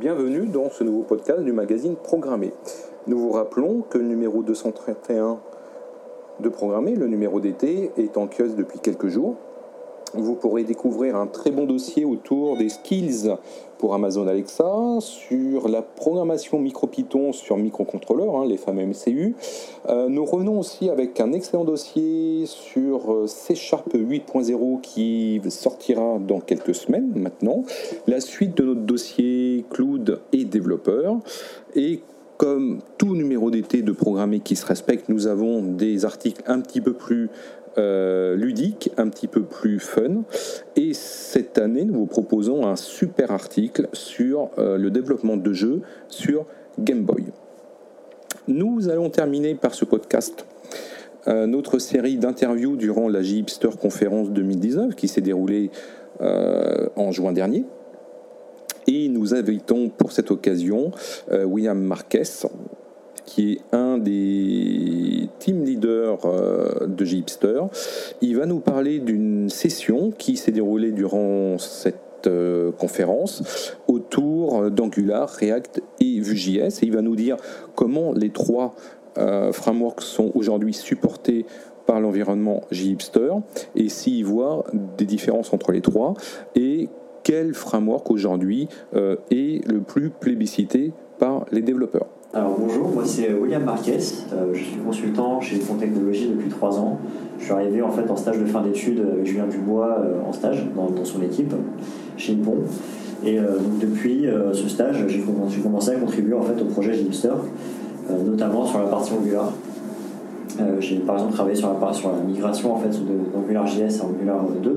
Bienvenue dans ce nouveau podcast du magazine Programmé. Nous vous rappelons que le numéro 231 de Programmé, le numéro d'été, est en kiosque depuis quelques jours. Vous pourrez découvrir un très bon dossier autour des skills pour Amazon Alexa, sur la programmation MicroPython sur microcontrôleurs, hein, les fameux MCU. Euh, nous revenons aussi avec un excellent dossier sur euh, C Sharp 8.0 qui sortira dans quelques semaines maintenant. La suite de notre dossier cloud et développeur. Et comme tout numéro d'été de programmé qui se respecte, nous avons des articles un petit peu plus euh, ludique, un petit peu plus fun. Et cette année, nous vous proposons un super article sur euh, le développement de jeux sur Game Boy. Nous allons terminer par ce podcast euh, notre série d'interviews durant la J-Hipster Conférence 2019 qui s'est déroulée en juin dernier. Et nous invitons pour cette occasion William Marquez, qui est un des team leaders euh, de Gipster. Il va nous parler d'une session qui s'est déroulée durant cette euh, conférence autour d'Angular, React et Vue.js. Et il va nous dire comment les trois euh, frameworks sont aujourd'hui supportés par l'environnement Gipster et s'il voit des différences entre les trois et quel framework aujourd'hui est le plus plébiscité les développeurs. Alors bonjour, moi c'est William Marquez, euh, je suis consultant chez Fond Technologies depuis trois ans. Je suis arrivé en fait en stage de fin d'études avec Julien Dubois euh, en stage dans, son équipe chez Nippon. Et euh, depuis ce stage, j'ai commencé à contribuer en fait au projet Gipster, notamment sur la partie Angular. j'ai par exemple travaillé sur la, sur la migration en fait d'AngularJS à Angular 2.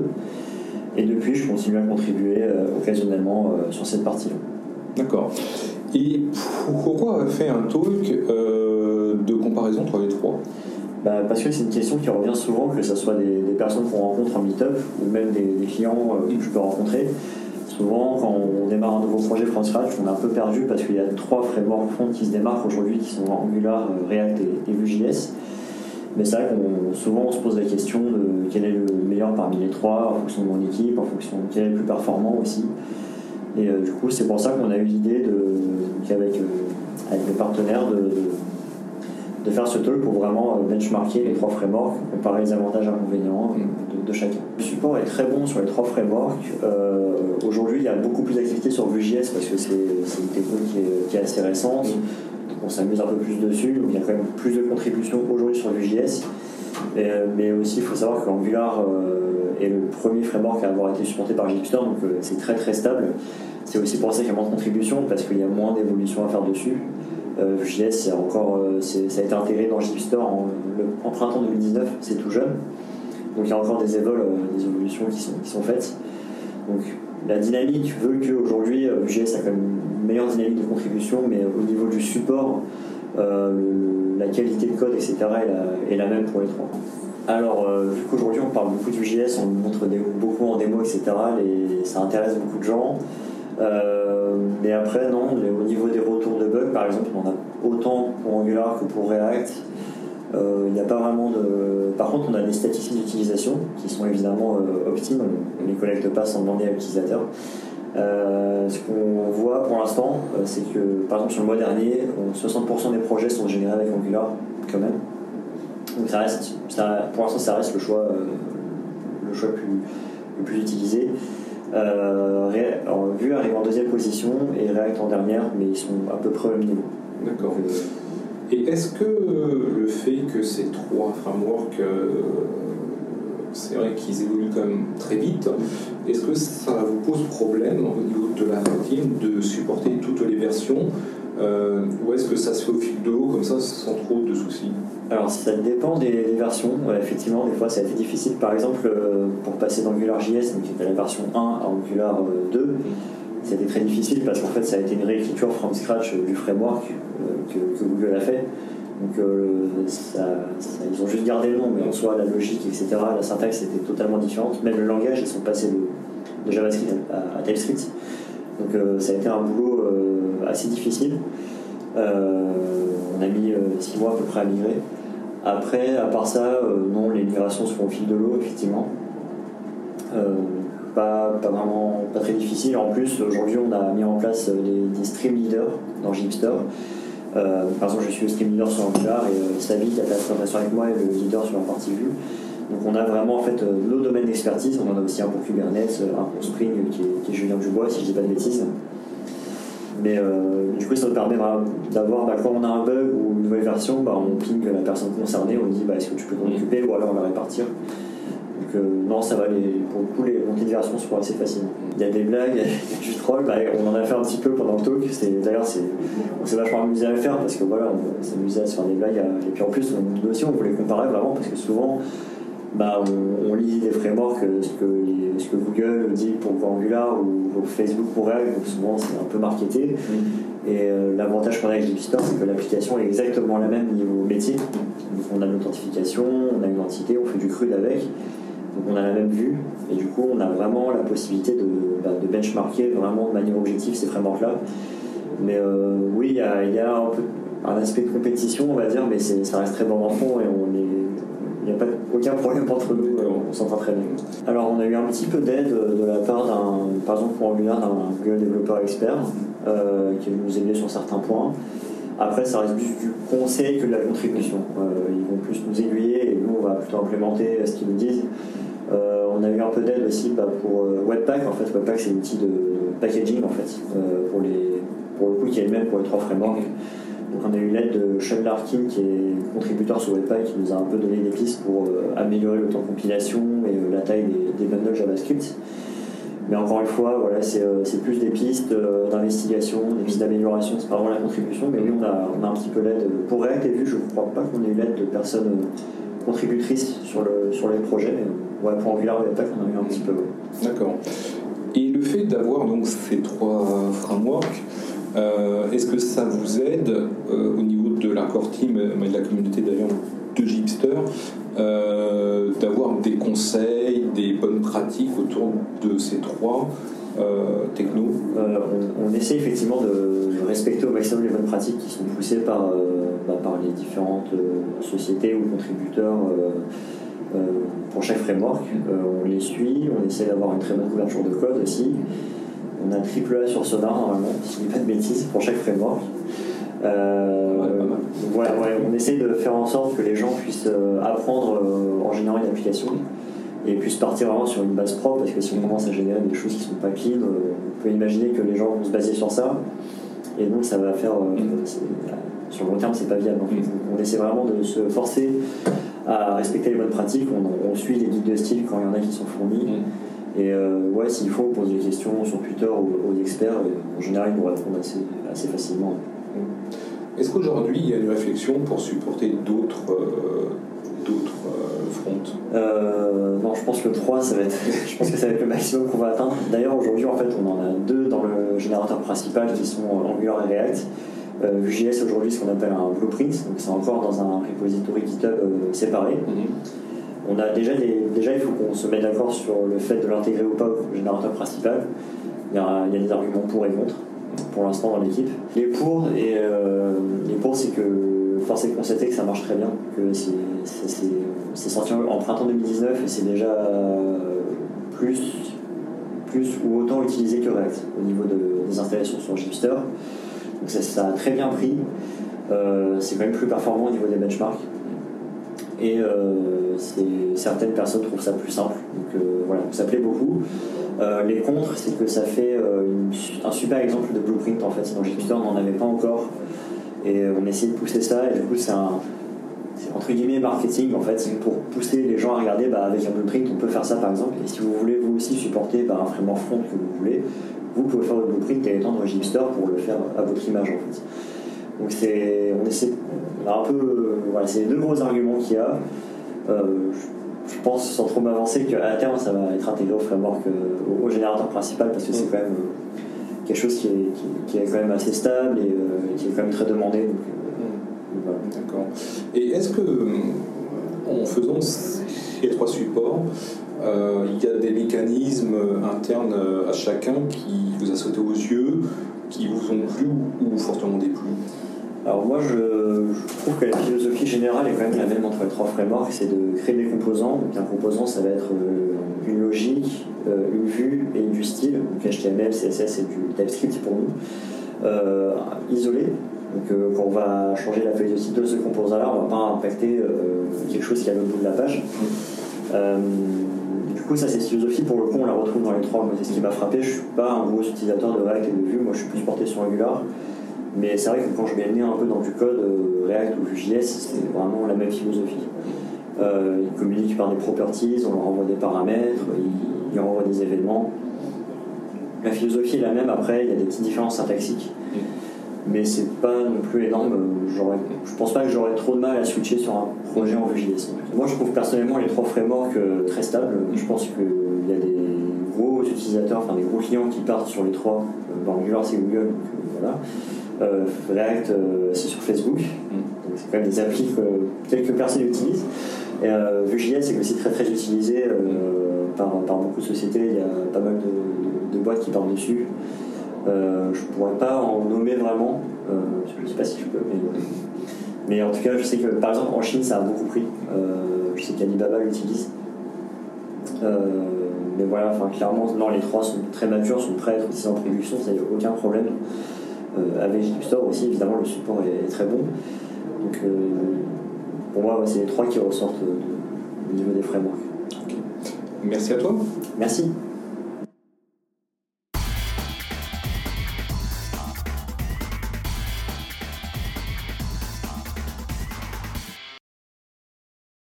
Et depuis, je continue à contribuer occasionnellement sur cette partie-là. D'accord. Et pourquoi avoir fait un talk euh, de comparaison entre les trois? Bah, parce que c'est une question qui revient souvent, que ce soit des, personnes qu'on rencontre en meet-up ou même des, clients euh, que je peux rencontrer. Souvent, quand on démarre un nouveau projet from scratch, on est un peu perdu parce qu'il y a trois frameworks front qui se démarquent aujourd'hui, qui sont Angular, euh, React et, Vue.js. Mais c'est vrai qu'on souvent on se pose la question de quel est le meilleur parmi les trois, en fonction de mon équipe, en fonction de quel est le plus performant aussi. Et euh, du coup, c'est pour ça qu'on a eu l'idée avec, euh, avec les partenaires de, de, faire ce talk pour vraiment euh, benchmarker les trois frameworks, comparer les avantages et inconvénients de, chacun. Le support est très bon sur les trois frameworks. Aujourd'hui, il y a beaucoup plus d'activité sur Vue.js parce que c'est une technologie qui est, assez récente. Donc on s'amuse un peu plus dessus. il y a quand même plus de contributions aujourd'hui sur Vue.js. mais aussi, il faut savoir qu'Angular est le premier framework à avoir été supporté par Gipster, donc euh, c'est très très stable. C'est aussi pour ça qu'il y a moins de contributions, parce qu'il y a moins d'évolutions à faire dessus. Euh, JS, encore, euh, ça a été intégré dans Gipster en, en printemps 2019, c'est tout jeune. Donc il y a encore des, évols, des évolutions qui sont, qui sont faites. Donc la dynamique veut qu'aujourd'hui, JS a quand même une meilleure dynamique de contribution, mais au niveau du support, la qualité de code, etc., est la même pour les trois. Alors, euh, vu qu'aujourd'hui on parle beaucoup du JS, on montre beaucoup en démo, etc., et ça intéresse beaucoup de gens. Euh, mais après, non, au niveau des retours de bugs, par exemple, on a autant pour Angular que pour React. Euh, il n'y a pas vraiment de. Par contre, on a des statistiques d'utilisation qui sont évidemment optimes. On ne les collecte pas sans demander à l'utilisateur. Ce qu'on voit pour l'instant, c'est que par exemple sur le mois dernier, 60% des projets sont générés avec Angular quand même. Donc ça reste, pour l'instant, ça reste le choix, euh, le choix le plus utilisé. Euh, Vue arrive en deuxième position et React en dernière, mais ils sont à peu près au même niveau. D'accord. Euh, et est-ce que le fait que ces trois frameworks, c'est vrai qu'ils évoluent quand même très vite, est-ce que ça vous pose problème au niveau de la team de supporter toutes les versions euh, ou est-ce que ça se fait au fil de l'eau comme ça sans trop de soucis? Alors ça dépend des, versions. effectivement, des fois ça a été difficile. Par exemple, euh, pour passer d'AngularJS, qui était la version 1 à Angular 2, euh, c'était très difficile parce qu'en fait ça a été une réécriture from scratch du framework que, Google a fait. Donc ils ont juste gardé le nom, mais en soi la logique, etc., la syntaxe était totalement différente. Même le langage, ils sont passés de, JavaScript à, TypeScript. Donc ça a été un boulot assez difficile. Euh, on a mis 6 euh, mois à peu près à migrer. Après, à part ça, euh, non, les migrations se font au fil de l'eau, effectivement. pas, vraiment pas très difficile. En plus, aujourd'hui, on a mis en place des, stream leaders dans Gipster. Euh, par exemple, je suis stream leader sur Angular et euh, Savi, qui a la présentation avec moi, est le leader sur la partie vue. Donc on a vraiment en fait nos domaines d'expertise. On en a aussi un pour Kubernetes, un pour Spring qui est, qui est Julien Dubois, si je dis pas de bêtises. Mais euh, du coup, ça nous permet d'avoir, bah, quand on a un bug ou une nouvelle version, bah, on ping la personne concernée, on dit bah, est-ce que tu peux t'en occuper ou alors on va répartir. Donc euh, non, ça va, les, pour le coup, les montées de version se font assez facilement. Il y a des blagues, il y a du troll, bah, on en a fait un petit peu pendant le talk. D'ailleurs, on s'est vachement amusé à le faire parce que voilà, on s'amusait à se faire des blagues. Et puis en plus, nous aussi, on voulait comparer vraiment parce que souvent, bah, on, lit des frameworks, ce que, ce que Google dit pour Angular ou, Facebook pour React, donc souvent c'est un peu marketé. Mm. Et euh, l'avantage qu'on a avec JSport, c'est que l'application est exactement la même niveau métier. Donc on a l'authentification, on a une entité, on fait du CRUD avec, donc on a la même vue. Et du coup, on a vraiment la possibilité de, bah, benchmarker vraiment de manière objective ces frameworks-là. Mais euh, oui, il y a, un peu un aspect de compétition, on va dire, mais ça reste très bon enfant et on est il n'y a pas aucun problème entre nous, on s'entend très bien. Alors on a eu un petit peu d'aide de la part d'un, par exemple pour Angular, d'un développeur expert euh, qui nous aider sur certains points. Après, ça reste plus du conseil que de la contribution. Euh, ils vont plus nous aiguiller et nous, on va plutôt implémenter ce qu'ils nous disent. Euh, on a eu un peu d'aide aussi bah, pour Webpack. En fait, Webpack, c'est un outil de packaging en fait, pour, les, pour le coup qui est le même pour les trois frameworks. Donc on a eu l'aide de Sean Larkin qui est contributeur sur Webpack qui nous a un peu donné des pistes pour euh, améliorer le temps de compilation et euh, la taille des, bundles JavaScript. Mais encore une fois, voilà, c'est euh, plus des pistes d'investigation, des pistes d'amélioration, c'est pas vraiment la contribution, mais oui, on a, on a un petit peu l'aide. Pour React et Vue, je ne crois pas qu'on ait eu l'aide de personnes contributrices sur, le, sur les projets, ouais, pour Angular Webpack, on a eu un petit peu. D'accord. Et le fait d'avoir donc ces trois frameworks, euh, est-ce que ça vous aide euh, au niveau de l'accord team, mais de la communauté d'ailleurs de Gipster, euh, d'avoir des conseils, des bonnes pratiques autour de ces trois technos on, essaie effectivement de respecter au maximum les bonnes pratiques qui sont poussées par, bah, par les différentes sociétés ou contributeurs. pour chaque framework, on les suit, on essaie d'avoir une très bonne couverture de code aussi, on a triple A sur Sonar normalement, si je dis pas de bêtises, pour chaque framework. Euh, voilà, on essaie de faire en sorte que les gens puissent euh, apprendre euh, en générant une application et puissent partir vraiment sur une base propre parce que si on commence à générer des choses qui sont pas clean, on peut imaginer que les gens vont se baser sur ça et donc ça va faire sur le long terme c'est pas viable. on essaie vraiment de se forcer à respecter les bonnes pratiques, on, suit les guides de style quand il y en a qui sont fournis. Et euh, ouais, s'il faut, on pose des questions sur Twitter aux, experts. en général, ils nous répondent assez, assez facilement. Est-ce qu'aujourd'hui, il y a une réflexion pour supporter d'autres euh, d'autres euh, fronts Non, je pense que le 3, ça va être, je pense que ça va être le maximum qu'on va atteindre. D'ailleurs, aujourd'hui, en fait, on en a deux dans le générateur principal qui sont Angular et React. Vue.js aujourd'hui, ce qu'on appelle un blueprint, donc c'est encore dans un repository GitHub séparé. Mhm. On a déjà, déjà il faut qu'on se mette d'accord sur le fait de l'intégrer ou pas au générateur principal. Il y, a, des arguments pour et contre pour l'instant dans l'équipe. Les pour, et, euh, les pour c'est que force est de constater que ça marche très bien, que c'est sorti en printemps 2019 et c'est déjà plus, plus ou autant utilisé que React au niveau des installations sur Gipster. Donc ça, a très bien pris. Euh, c'est quand même plus performant au niveau des benchmarks et euh, certaines personnes trouvent ça plus simple. Donc euh, voilà, ça plaît beaucoup. Euh, les contres, c'est que ça fait un super exemple de blueprint en fait. Dans Gipster, on n'en avait pas encore et on essaie de pousser ça et du coup c'est un entre guillemets marketing en fait c'est pour pousser les gens à regarder bah, avec un blueprint on peut faire ça par exemple. Et si vous voulez vous aussi supporter bah, un framework front que vous voulez vous pouvez faire le blueprint et étendre Gipster pour le faire à votre image en fait. Donc c'est on essaie un peu, voilà, c'est les deux gros arguments qu'il y a. Euh, je, pense, sans trop m'avancer, qu'à terme, ça va être intégré au framework, euh, au, générateur principal, parce que c'est quand même euh, quelque chose qui est, qui, est, quand même assez stable et qui est quand même très demandé. Mm. D'accord. Et est-ce que, en faisant ces trois supports, il y a des mécanismes internes à chacun qui vous a sauté aux yeux, qui vous ont plu ou fortement déplu? Alors moi je, trouve que la philosophie générale est quand même la même entre les trois frameworks, c'est de créer des composants. Donc un composant ça va être euh, une logique, une vue et du style, donc HTML, CSS et du TypeScript pour nous, isolé. Donc quand on va changer la feuille de site de ce composant-là, on ne va pas impacter quelque chose qui est à l'autre bout de la page. du coup, ça, c'est philosophie, pour le coup, on la retrouve dans les trois. C'est ce qui m'a frappé. Je ne suis pas un gros utilisateur de React et de Vue. Moi, je suis plus porté sur Angular. Mais c'est vrai que quand je mets le un peu dans du code, euh, React ou Vue.js, c'est vraiment la même philosophie. Euh, ils communiquent par des properties, on leur envoie des paramètres, ils, ils renvoient des événements. La philosophie est la même, après, il y a des petites différences syntaxiques. Mais c'est pas non plus énorme. Je pense pas que j'aurais trop de mal à switcher sur un projet en Vue.js. Moi, je trouve personnellement les trois frameworks euh, très stables. Je pense qu'il y a des gros utilisateurs, enfin des gros clients qui partent sur les trois. Angular, c'est Google, donc voilà. Euh, React, euh, c'est sur Facebook. Mm. c'est quand même des applis que quelques personnes utilisent. Et euh, Vue.js est aussi très très utilisé par, beaucoup de sociétés. Il y a pas mal de, boîtes qui parlent dessus. je ne pourrais pas en nommer vraiment. je ne sais pas si je peux, mais, en tout cas, je sais que par exemple en Chine, ça a beaucoup pris. je sais qu'Alibaba l'utilise. mais voilà, enfin, clairement, les trois sont très matures, sont prêts à être utilisés en production, ça n'y a aucun problème. Avec Store aussi, évidemment, le support est, très bon. Donc, euh, pour moi, c'est les trois qui ressortent au niveau des frameworks. Merci à toi. Merci.